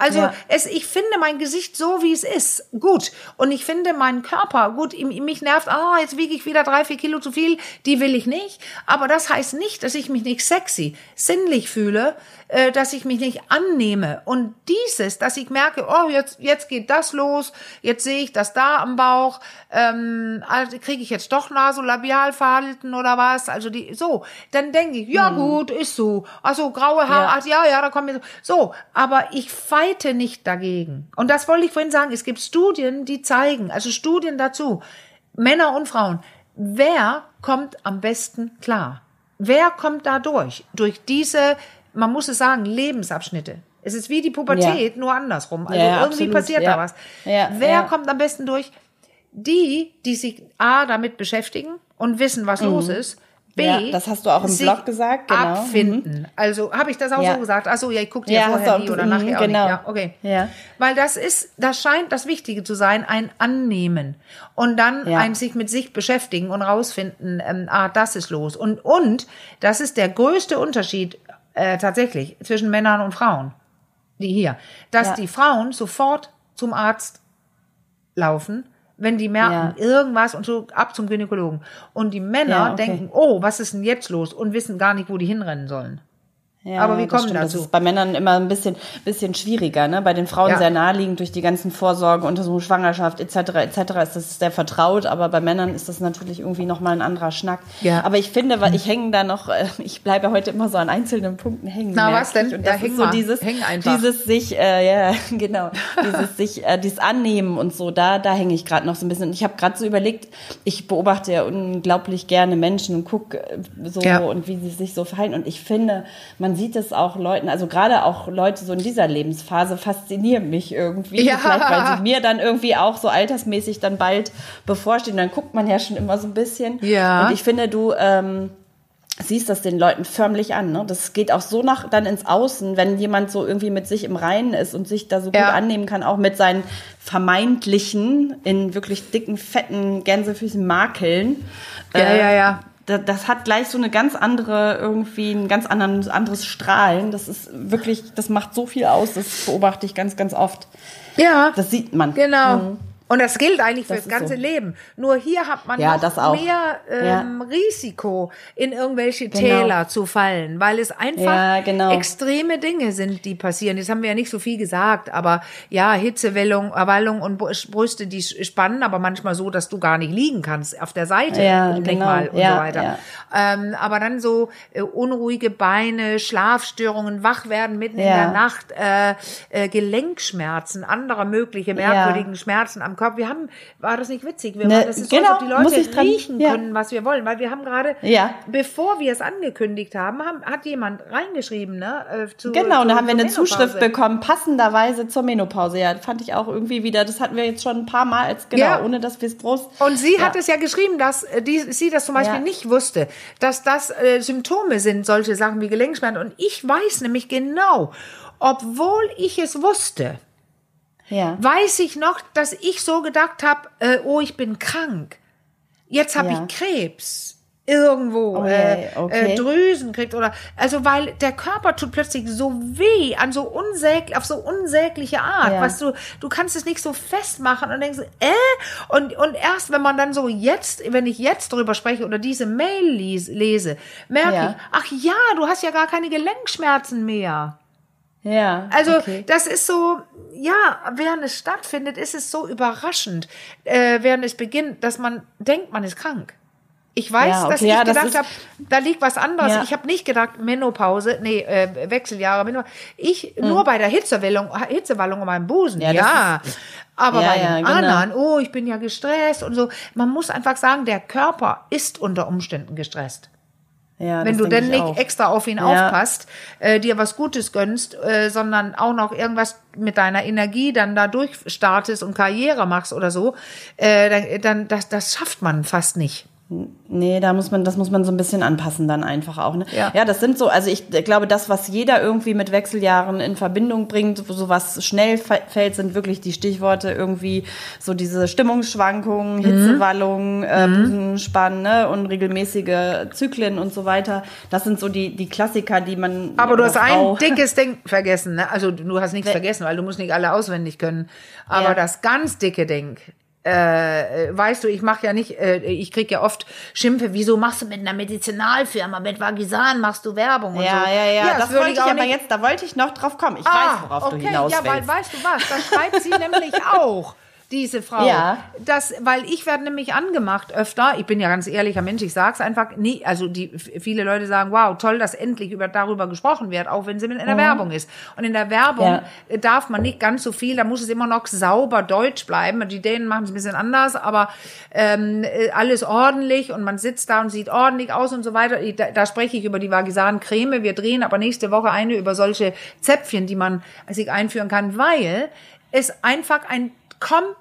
Also Ja. es, ich finde mein Gesicht so, wie es ist, gut. Und ich finde meinen Körper gut. Mich nervt, ah, jetzt wiege ich wieder drei, vier Kilo zu viel. Die will ich nicht. Aber das heißt nicht, dass ich mich nicht sexy, sinnlich fühle, äh, dass ich mich nicht annehme. Und dieses, dass ich merke, oh, jetzt, jetzt geht das los, jetzt sehe ich das da am Bauch, ähm, also kriege ich jetzt doch Nasolabialfalten oder was? Also die, so. Dann denke ich, ja gut, ist so. Also graue Haare, Ja. ach ja, ja, da kommen so. So, aber ich feite nicht dagegen. Und das wollte ich vorhin sagen. Es gibt Studien, die zeigen, also Studien dazu, Männer und Frauen, wer kommt am besten klar? Wer kommt da durch? Durch diese, man muss es sagen, Lebensabschnitte. Es ist wie die Pubertät, nur andersrum. Also Ja, ja, irgendwie absolut, passiert ja. da was. Ja, wer ja. kommt am besten durch? Die, die sich A, damit beschäftigen und wissen, was los ist. B, Mhm. Ja, das hast du auch im Blog gesagt, genau. Abfinden. Also habe ich das auch Ja. so gesagt? Ach so, ja, ich gucke dir Ja, vorher nie auch- oder mhm, nachher auch genau. nicht. Ja, okay. Ja. Weil das ist, das scheint das Wichtige zu sein, ein Annehmen und dann Ja. ein sich mit sich beschäftigen und rausfinden, ähm, ah, das ist los. Und und das ist der größte Unterschied äh, tatsächlich zwischen Männern und Frauen, die hier, dass Ja. die Frauen sofort zum Arzt laufen, wenn die merken irgendwas und so ab zum Gynäkologen. Und die Männer Ja, okay. denken, oh, was ist denn jetzt los? Und wissen gar nicht, wo die hinrennen sollen. Ja, Aber das kommen stimmt. dazu. Das ist bei Männern immer ein bisschen, bisschen schwieriger, ne? Bei den Frauen Ja. sehr naheliegend durch die ganzen Vorsorge, Untersuchung, Schwangerschaft etc. etc. ist das sehr vertraut, aber bei Männern ist das natürlich irgendwie nochmal ein anderer Schnack. Ja. Aber ich finde, weil ich hänge da noch, äh, ich bleibe heute immer so an einzelnen Punkten hängen. Na, was denn? Und Ja, das häng ist so mal. dieses, dieses sich, äh, ja, *laughs* genau, *laughs* dieses sich, äh, dieses Annehmen und so, da, da hänge ich gerade noch so ein bisschen. Ich habe gerade so überlegt, ich beobachte ja unglaublich gerne Menschen und gucke so Ja. und wie sie sich so verhalten. Und ich finde, man sieht es auch Leuten, also gerade auch Leute so in dieser Lebensphase faszinieren mich irgendwie. Ja. Vielleicht, weil sie mir dann irgendwie auch so altersmäßig dann bald bevorstehen. Dann guckt man ja schon immer so ein bisschen. Ja. Und ich finde, du, ähm, siehst das den Leuten förmlich an. Ne? Das geht auch so nach dann ins Außen, wenn jemand so irgendwie mit sich im Reinen ist und sich da so gut Ja. annehmen kann, auch mit seinen vermeintlichen, in wirklich dicken, fetten Gänsefüßen Makeln. Ja, Äh, ja, ja. Da- Das hat gleich so eine ganz andere, irgendwie ein ganz anderen, anderes Strahlen. Das ist wirklich, das macht so viel aus. Das beobachte ich ganz, ganz oft. Ja. Das sieht man. Genau. Mhm. Und das gilt eigentlich Das fürs ganze so. Leben. Nur hier hat man Ja, noch mehr ähm, Risiko, in irgendwelche Genau. Täler zu fallen, weil es einfach Ja, genau. extreme Dinge sind, die passieren. Jetzt haben wir ja nicht so viel gesagt, aber ja, Hitzewallung Wallung und Br- Brüste, die spannen, aber manchmal so, dass du gar nicht liegen kannst auf der Seite, Ja, denk genau. mal und Ja, so weiter. ja. Ähm, aber dann so äh, unruhige Beine, Schlafstörungen, Wachwerden mitten in Ja. der Nacht, äh, äh, Gelenkschmerzen, andere mögliche merkwürdigen Schmerzen am Kopf. Wir haben, war das nicht witzig? Wir Ne, waren, das ist so, genau, als ob die Leute dran- riechen ja. können, was wir wollen, weil wir haben gerade, Ja. bevor wir es angekündigt haben, haben hat jemand reingeschrieben, ne? Äh, zu, Genau, und da zu- haben wir eine Zuschrift Menopause. bekommen, passenderweise zur Menopause. Ja, fand ich auch irgendwie wieder, das hatten wir jetzt schon ein paar Mal als, genau, Ja. ohne dass wir es groß. Und sie ja. hat es ja geschrieben, dass äh, die, sie das zum Beispiel nicht wusste, dass das äh, Symptome sind, solche Sachen wie Gelenkschmerzen. Und ich weiß nämlich genau, obwohl ich es wusste, Ja. weiß ich noch, dass ich so gedacht habe, äh, oh, ich bin krank. Jetzt habe Ja. ich Krebs. irgendwo Oh äh, je, okay. äh, Drüsen kriegt oder also weil der Körper tut plötzlich so weh an so unsäglich auf so unsägliche Art, Ja. weißt du, du kannst es nicht so festmachen und denkst äh und und erst wenn man dann so jetzt, wenn ich jetzt drüber spreche oder diese Mail lese, merke Ja. ich, ach ja, du hast ja gar keine Gelenkschmerzen mehr. Ja. Also okay. das ist so, ja, während es stattfindet, ist es so überraschend, äh, während es beginnt, dass man denkt, man ist krank. Ich weiß, Ja, okay, dass ich ja, das gedacht ist- habe, da liegt was anderes. Ja. Ich habe nicht gedacht, Menopause, nee, äh, Wechseljahre, Menopause. Ich nur bei der Hitzewallung, Hitzewallung um meinen Busen, ja. Mhm. Das Aber bei den genau. anderen, oh, ich bin ja gestresst und so. Man muss einfach sagen, der Körper ist unter Umständen gestresst. Ja, Wenn du denn ich nicht auch. extra auf ihn Ja. aufpasst, äh, dir was Gutes gönnst, äh, sondern auch noch irgendwas mit deiner Energie dann da durchstartest und Karriere machst oder so, äh, dann, dann das, das schafft man fast nicht. Nee, da muss man, das muss man so ein bisschen anpassen dann einfach auch. Ne? Ja. ja, das sind so, also ich glaube, das, was jeder irgendwie mit Wechseljahren in Verbindung bringt, so was schnell fällt, sind wirklich die Stichworte irgendwie so diese Stimmungsschwankungen, Mhm. Hitzewallungen, äh, Busenspannen ne? und regelmäßige Zyklen und so weiter. Das sind so die, die Klassiker, die man. Aber du hast ein *laughs* dickes Ding vergessen, ne? Also du hast nichts vergessen, weil du musst nicht alle auswendig können. Aber Ja. das ganz dicke Ding, äh, äh, weißt du, ich mache ja nicht, äh, ich krieg ja oft Schimpfe, wieso machst du mit einer Medizinalfirma, mit Vagisan machst du Werbung und Ja, so. ja, ja, das, würde wollte ich auch aber nicht- jetzt, da wollte ich noch drauf kommen. Ich Ah, weiß, worauf okay, du hinaus ja, willst. weil weißt du was, das schreibt sie *laughs* nämlich auch. Diese Frau. Ja. Das, weil ich werde nämlich angemacht öfter. Ich bin ja ganz ehrlicher Mensch, ich sag's einfach nie. Also die viele Leute sagen, wow, toll, dass endlich über darüber gesprochen wird, auch wenn sie in der Werbung ist. Und in der Werbung Ja. darf man nicht ganz so viel, da muss es immer noch sauber deutsch bleiben. Die Dänen machen es ein bisschen anders, aber ähm, äh, alles ordentlich und man sitzt da und sieht ordentlich aus und so weiter. Da, da spreche ich über die Vagisan Creme. Wir drehen aber nächste Woche eine über solche Zäpfchen, die man sich einführen kann, weil es einfach ein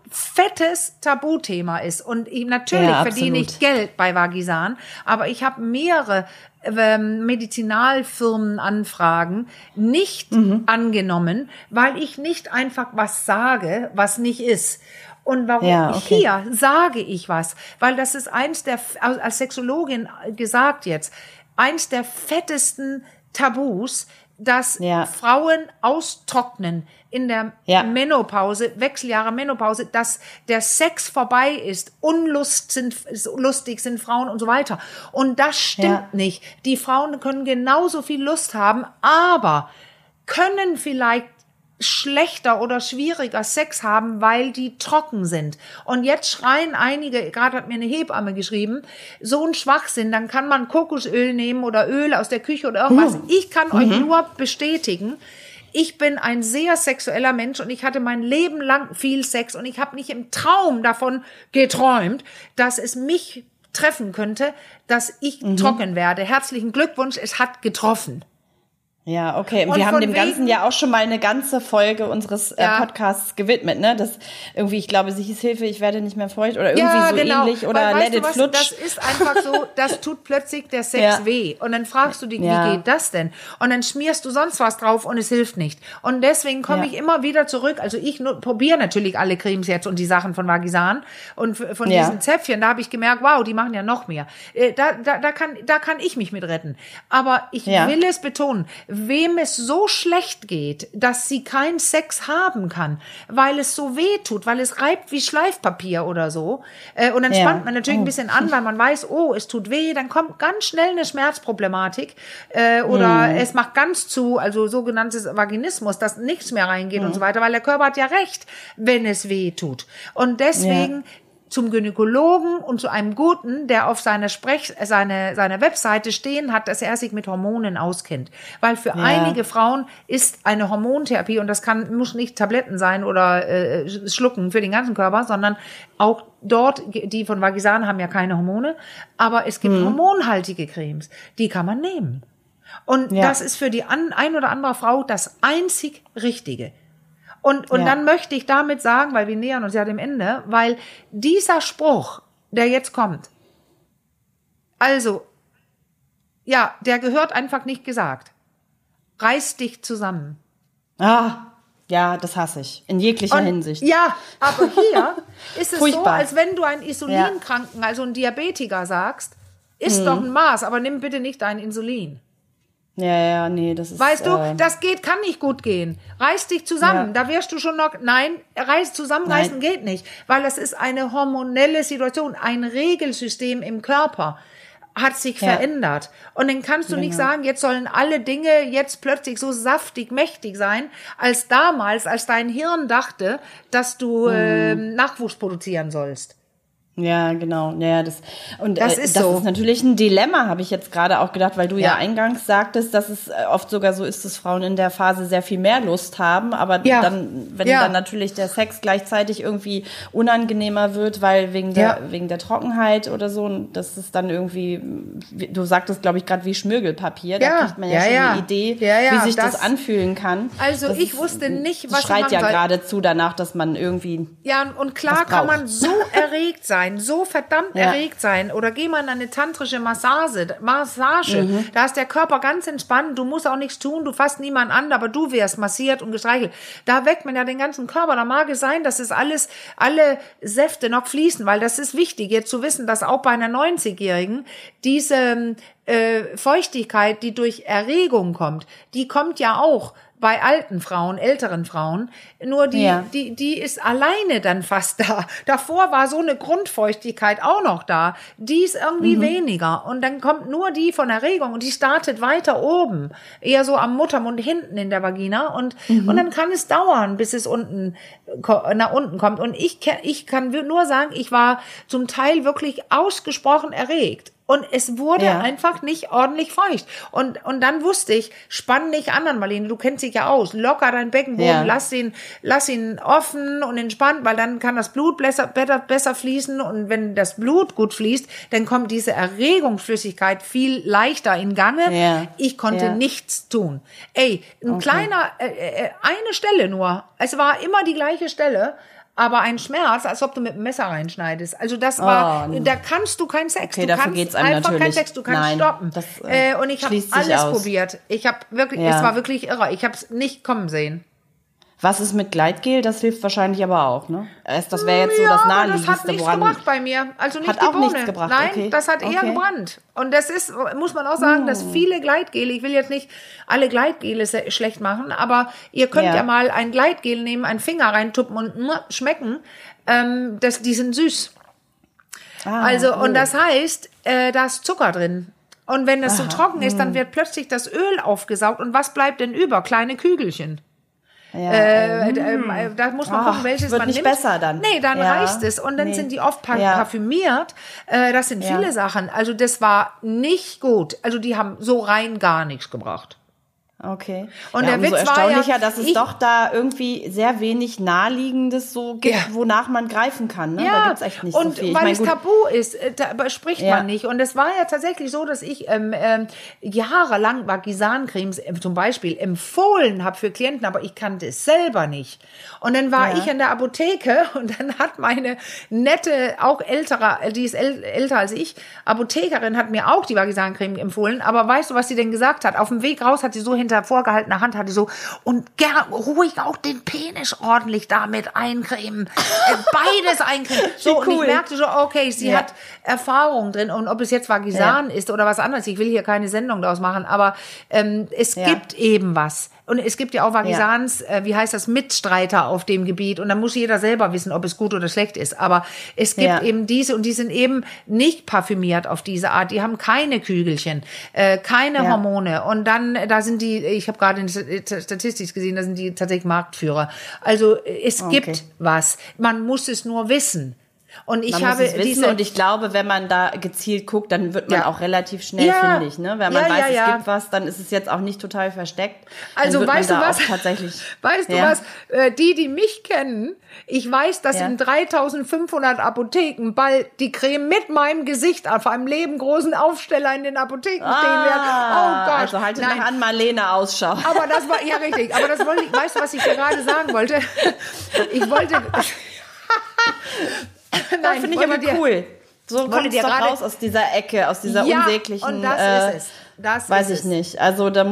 fettes Tabuthema ist. Und ich, natürlich Ja, verdiene ich. Geld bei Vagisan, aber ich habe mehrere ähm, Medizinalfirmenanfragen nicht Mhm. angenommen, weil ich nicht einfach was sage, was nicht ist. Und warum Ja, okay. hier sage ich was? Weil das ist eins der, als Sexologin gesagt jetzt, eins der fettesten Tabus, dass Ja. Frauen austrocknen in der Ja. Menopause, Wechseljahre Menopause, dass der Sex vorbei ist, Unlust sind, lustig sind Frauen und so weiter. Und das stimmt Ja. nicht. Die Frauen können genauso viel Lust haben, aber können vielleicht schlechter oder schwieriger Sex haben, weil die trocken sind. Und jetzt schreien einige, gerade hat mir eine Hebamme geschrieben, so ein Schwachsinn, dann kann man Kokosöl nehmen oder Öl aus der Küche oder irgendwas. Ich kann euch nur bestätigen, ich bin ein sehr sexueller Mensch und ich hatte mein Leben lang viel Sex und ich habe nicht im Traum davon geträumt, dass es mich treffen könnte, dass ich trocken werde. Herzlichen Glückwunsch, es hat getroffen. Ja, okay. Und Und wir haben dem Ganzen ja auch schon mal eine ganze Folge unseres äh, Ja. Podcasts gewidmet, ne? Das irgendwie, ich glaube, sie hieß Hilfe, ich werde nicht mehr feucht oder irgendwie ja, so genau. ähnlich oder Let it flutsch. Das ist einfach so, *laughs* das tut plötzlich der Sex Ja. weh. Und dann fragst du dich, wie geht das denn? Und dann schmierst du sonst was drauf und es hilft nicht. Und deswegen komme ich immer wieder zurück. Also ich probiere natürlich alle Cremes jetzt und die Sachen von Vagisan und von diesen Zäpfchen. Da habe ich gemerkt, wow, die machen ja noch mehr. Äh, Da, da, da, kann, da kann ich mich mit retten. Aber ich will es betonen, wem es so schlecht geht, dass sie keinen Sex haben kann, weil es so weh tut, weil es reibt wie Schleifpapier oder so. Äh, Und dann Ja. spannt man natürlich Oh. ein bisschen an, weil man weiß, oh, es tut weh, dann kommt ganz schnell eine Schmerzproblematik äh, oder Hm. es macht ganz zu, also sogenanntes Vaginismus, dass nichts mehr reingeht Hm. und so weiter, weil der Körper hat ja recht, wenn es weh tut. Und deswegen zum Gynäkologen und zu einem Guten, der auf seiner Sprech, seine, seiner Webseite stehen hat, dass er sich mit Hormonen auskennt. Weil für einige Frauen ist eine Hormontherapie, und das kann, muss nicht Tabletten sein oder äh, Schlucken für den ganzen Körper, sondern auch dort, die von Vagisan haben ja keine Hormone, aber es gibt hormonhaltige Cremes, die kann man nehmen. Und Ja. das ist für die ein oder andere Frau das einzig Richtige. Und, und Ja. dann möchte ich damit sagen, weil wir nähern uns ja dem Ende, weil dieser Spruch, der jetzt kommt, also, ja, der gehört einfach nicht gesagt. Reiß dich zusammen. Ah, ja, das hasse ich. In jeglicher Und- Hinsicht. Ja, aber hier *laughs* ist es so, Furchtbar. als wenn du einen Insulinkranken, also einen Diabetiker sagst, Ist doch ein Maß, aber nimm bitte nicht dein Insulin. Ja, ja, nee, das ist. Weißt du, äh, das geht, kann nicht gut gehen. Reiß dich zusammen, Ja. da wirst du schon noch, nein, reiß, zusammenreißen geht nicht, weil das ist eine hormonelle Situation, ein Regelsystem im Körper hat sich Ja. verändert. Und dann kannst du nicht Genau. sagen, jetzt sollen alle Dinge jetzt plötzlich so saftig, mächtig sein, als damals, als dein Hirn dachte, dass du Mhm. ähm, Nachwuchs produzieren sollst. Ja, genau. Ja, das und Das äh, ist das so. ist natürlich ein Dilemma, habe ich jetzt gerade auch gedacht, weil du ja. Ja. eingangs sagtest, dass es äh, oft sogar so ist, dass Frauen in der Phase sehr viel mehr Lust haben, aber Ja. dann, wenn Ja. dann natürlich der Sex gleichzeitig irgendwie unangenehmer wird, weil wegen der wegen der Trockenheit oder so, und das ist dann irgendwie, wie- du sagtest, glaube ich, gerade wie Schmirgelpapier, da kriegt man ja, schon eine Idee, wie sich das, das- anfühlen kann. Also das ich wusste nicht, was schreit ja geradezu danach, dass man irgendwie Ja, und- klar kann man so *laughs* erregt sein, so verdammt Ja. erregt sein. Oder geh mal in eine tantrische Massage. Massage. Mhm. Da ist der Körper ganz entspannt. Du musst auch nichts tun. Du fasst niemanden an, aber du wirst massiert und gestreichelt. Da weckt man ja den ganzen Körper. Da mag es sein, dass es alles, alle Säfte noch fließen, weil das ist wichtig, jetzt zu wissen, dass auch bei einer 90-Jährigen diese äh, Feuchtigkeit, die durch Erregung kommt, die kommt ja auch bei alten Frauen, älteren Frauen, nur die, Ja. die, die ist alleine dann fast da. Davor war so eine Grundfeuchtigkeit auch noch da. Die ist irgendwie Mhm. weniger. Und dann kommt nur die von Erregung und die startet weiter oben. Eher so am Muttermund hinten in der Vagina. Und, Mhm. und dann kann es dauern, bis es unten, nach unten kommt. Und ich, ich kann nur sagen, ich war zum Teil wirklich ausgesprochen erregt. Und es wurde Ja. einfach nicht ordentlich feucht. Und, und dann wusste ich, spann nicht an, Marlene, du kennst dich ja aus. Locker deinen Beckenboden, Ja. lass ihn, lass ihn offen und entspannt, weil dann kann das Blut besser, besser, besser fließen. Und wenn das Blut gut fließt, dann kommt diese Erregungsflüssigkeit viel leichter in Gange. Ja. Ich konnte nichts tun. Ey, ein kleiner, äh, äh, eine Stelle nur. Es war immer die gleiche Stelle. Aber ein Schmerz, als ob du mit dem Messer reinschneidest. Also das war, Oh, da kannst du keinen Sex. Okay, du dafür kannst geht's einem einfach keinen natürlich. Sex. Du kannst Nein, stoppen. das, äh, äh, und ich habe alles aus. probiert. Ich habe wirklich, Ja. es war wirklich irre. Ich habe es nicht kommen sehen. Was ist mit Gleitgel? Das hilft wahrscheinlich aber auch, ne? Das wäre jetzt so ja, das naheliegendste, das hat nichts woran. gebracht bei mir. Also nicht Hat die auch Bohne. nichts gebracht, Nein, okay. das hat eher Okay. gebrannt. Und das ist, muss man auch sagen, dass Oh. viele Gleitgele, ich will jetzt nicht alle Gleitgele schlecht machen, aber ihr könnt ja, Ja. mal ein Gleitgel nehmen, einen Finger reintuppen und schmecken. Ähm, das, die sind süß. Ah, Also, oh. und das heißt, äh, da ist Zucker drin. Und wenn das so trocken ist, Hm. dann wird plötzlich das Öl aufgesaugt. Und was bleibt denn über? Kleine Kügelchen. Ja, Äh, äh, da muss man Ach, gucken, welches wird man nicht nimmt. besser dann. Nee, dann Ja, reicht es. Und dann nee. sind die oft Ja. parfümiert. Äh, das sind viele Sachen. Also das war nicht gut. Also die haben so rein gar nichts gebracht. Okay. Und ja, der Witz war ja, dass es doch da irgendwie sehr wenig Naheliegendes so gibt, Ja. wonach man greifen kann. Ne? da gibt's echt nicht und so viel. Ich weil mein, es gut, tabu ist, äh, da spricht Ja. man nicht. Und es war ja tatsächlich so, dass ich ähm, ähm, jahrelang Vagisancremes äh, zum Beispiel empfohlen habe für Klienten, aber ich kannte es selber nicht. Und dann war Ja. ich in der Apotheke *laughs* und dann hat meine nette, auch ältere, die ist äl älter als ich, Apothekerin hat mir auch die Vagisancreme empfohlen. Aber weißt du, was sie denn gesagt hat? Auf dem Weg raus hat sie so hinter vorgehaltener Hand, hatte so, und gern ruhig auch den Penis ordentlich damit eincremen. Äh, Beides eincremen. *laughs* So, und cool. ich merkte so, okay, sie Ja. hat Erfahrung drin. Und ob es jetzt Vagisan ist oder was anderes, ich will hier keine Sendung daraus machen, aber ähm, es Ja. gibt eben was. Und es gibt ja auch Vagisans, äh, wie heißt das, Mitstreiter auf dem Gebiet. Und dann muss jeder selber wissen, ob es gut oder schlecht ist. Aber es gibt Ja. eben diese und die sind eben nicht parfümiert auf diese Art. Die haben keine Kügelchen, äh, keine Ja. Hormone. Und dann, äh, da sind die, ich habe gerade in der Statistik gesehen, da sind die tatsächlich Marktführer. Also äh, es Okay. gibt was. Man muss es nur wissen. Und ich man habe muss es wissen diese und ich glaube, wenn man da gezielt guckt, dann wird man Ja. auch relativ schnell Ja. findig. Ne? Wenn man Ja, weiß, es gibt was, dann ist es jetzt auch nicht total versteckt. Also weißt du was? Tatsächlich, *laughs* Weißt du was? Äh, die, die mich kennen, ich weiß, dass in 3500 Apotheken bald die Creme mit meinem Gesicht auf einem lebengroßen Aufsteller in den Apotheken stehen wird. Oh Gott. Also haltet Nein. noch an Marlene Ausschau. Aber das war, ja richtig, aber das wollte ich, weißt du, was ich dir gerade sagen wollte? Ich wollte, *laughs* *laughs* das finde ich aber dir- cool. So kommt es doch raus aus dieser Ecke, aus dieser Ja, unsäglichen und das äh, ist es. Das Weiß ich es. nicht. Also da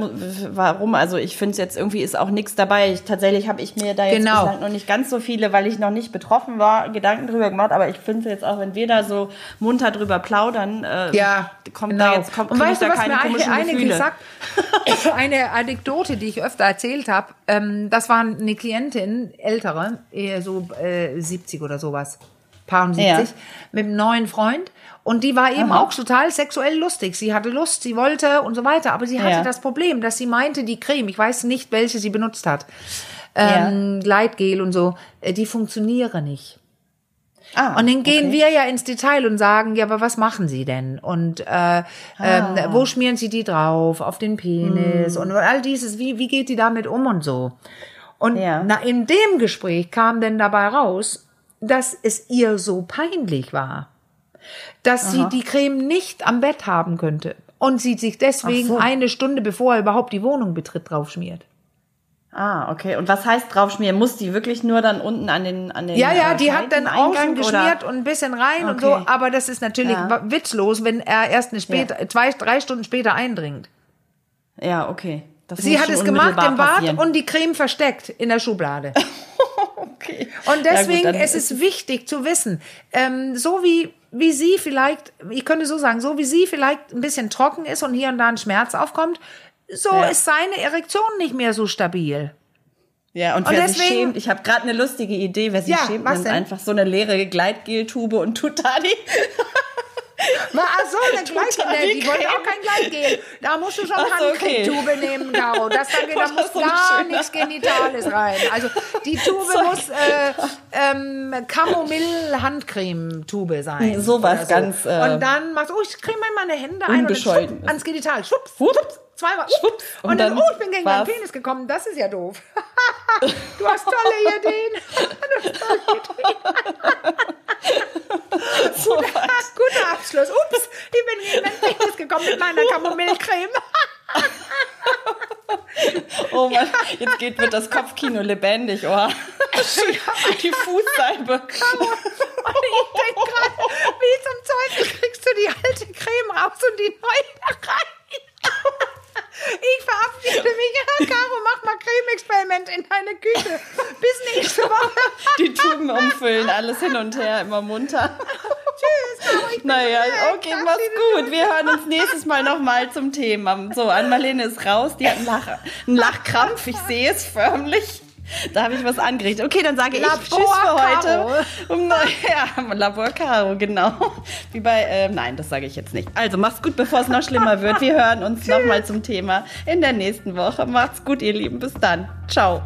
warum? Also ich finde es jetzt irgendwie ist auch nichts dabei. Ich, tatsächlich habe ich mir da jetzt Genau. noch nicht ganz so viele, weil ich noch nicht betroffen war, Gedanken drüber gemacht. Aber ich finde jetzt auch, wenn wir da so munter drüber plaudern, äh, Ja, kommt genau. da jetzt kommt und weißt du, da was keine mir komischen eine, gesagt, *laughs* eine Anekdote, die ich öfter erzählt habe, ähm, das war eine Klientin, ältere, eher so äh, 70 oder sowas, paar und 70, Ja. mit einem neuen Freund. Und die war eben Aha. auch total sexuell lustig. Sie hatte Lust, sie wollte und so weiter. Aber sie hatte Ja. das Problem, dass sie meinte, die Creme, ich weiß nicht, welche sie benutzt hat, ähm, Gleitgel und so, äh, die funktioniere nicht. Ah, Und dann gehen okay. wir ja ins Detail und sagen, ja, aber was machen Sie denn? Und äh, ähm, Ah. wo schmieren Sie die drauf? Auf den Penis Hm. und all dieses, wie, wie geht die damit um und so? Und Ja. na, in dem Gespräch kam denn dabei raus, dass es ihr so peinlich war, dass sie die Creme nicht am Bett haben könnte und sie sich deswegen so. eine Stunde bevor er überhaupt die Wohnung betritt draufschmiert. Ah, okay. Und was heißt draufschmieren? Muss die wirklich nur dann unten an den an den Ja, ja, äh, die hat dann außen oder? geschmiert und ein bisschen rein und so, Okay. aber das ist natürlich Ja. witzlos, wenn er erst eine später, zwei, drei Stunden später eindringt. Ja, okay. Das Sie hat es gemacht im Bad und die Creme versteckt in der Schublade. *laughs* *laughs* okay. Und Ja, deswegen gut, es ist es wichtig zu wissen, ähm, so wie, wie sie vielleicht, ich könnte so sagen, so wie sie vielleicht ein bisschen trocken ist und hier und da ein Schmerz aufkommt, so Ja. ist seine Erektion nicht mehr so stabil. Ja, und, Und wer sich deswegen- schämt, ich habe gerade eine lustige Idee, wer sich Ja, schämt, nimmt denn? einfach so eine leere Gleitgeltube und tut da die. *laughs* Na, ach so, eine Gleitgel, nee, die Creme. auch kein Gleitgel. Da musst du schon Ach so, okay. Handcremetube nehmen. Das, da, *laughs* da Das muss so gar schöne- nichts Genitales rein. Also die Tube So. muss äh, ähm, Kamomille-Handcremetube sein. Sowas so. ganz, äh, Und dann machst du, oh, ich creme mal meine Hände ein und dann schwupp, ans Genital. Schwupps, Schwupp. schwupps, zweimal. Schwupps. Und, Und dann, dann oh, ich bin gegen meinen war's. Penis gekommen. Das ist ja doof. *laughs* du hast tolle Ideen. *laughs* *laughs* So was. Guter Abschluss. Ups, ich bin gegen meinen Penis gekommen mit meiner Kamomillcreme. *laughs* Oh Mann, jetzt geht wird das Kopfkino lebendig, oh. *laughs* Die Fußsalbe. Und ich denke gerade, wie zum Teufel kriegst du die alte Creme raus und die neue rein? Ich verabschiede mich. Caro, mach mal Creme-Experiment in deine Küche. Bis nächste Woche. *laughs* Die Tuben umfüllen, alles hin und her, immer munter. Tschüss, Caro. Ich Naja, okay, mach's gut. Wir hören uns nächstes Mal nochmal zum Thema. So, Ann-Marlene ist raus, die hat einen, Lach, einen Lachkrampf, ich sehe es förmlich. *laughs* Da habe ich was angerichtet. Okay, dann sage ich Tschüss für heute. *laughs* Um, *laughs* ja, Labor Caro, genau. Wie bei, ähm, nein, das sage ich jetzt nicht. Also mach's gut, bevor es noch schlimmer wird. Wir hören uns nochmal zum Thema in der nächsten Woche. Macht's gut, ihr Lieben. Bis dann. Ciao.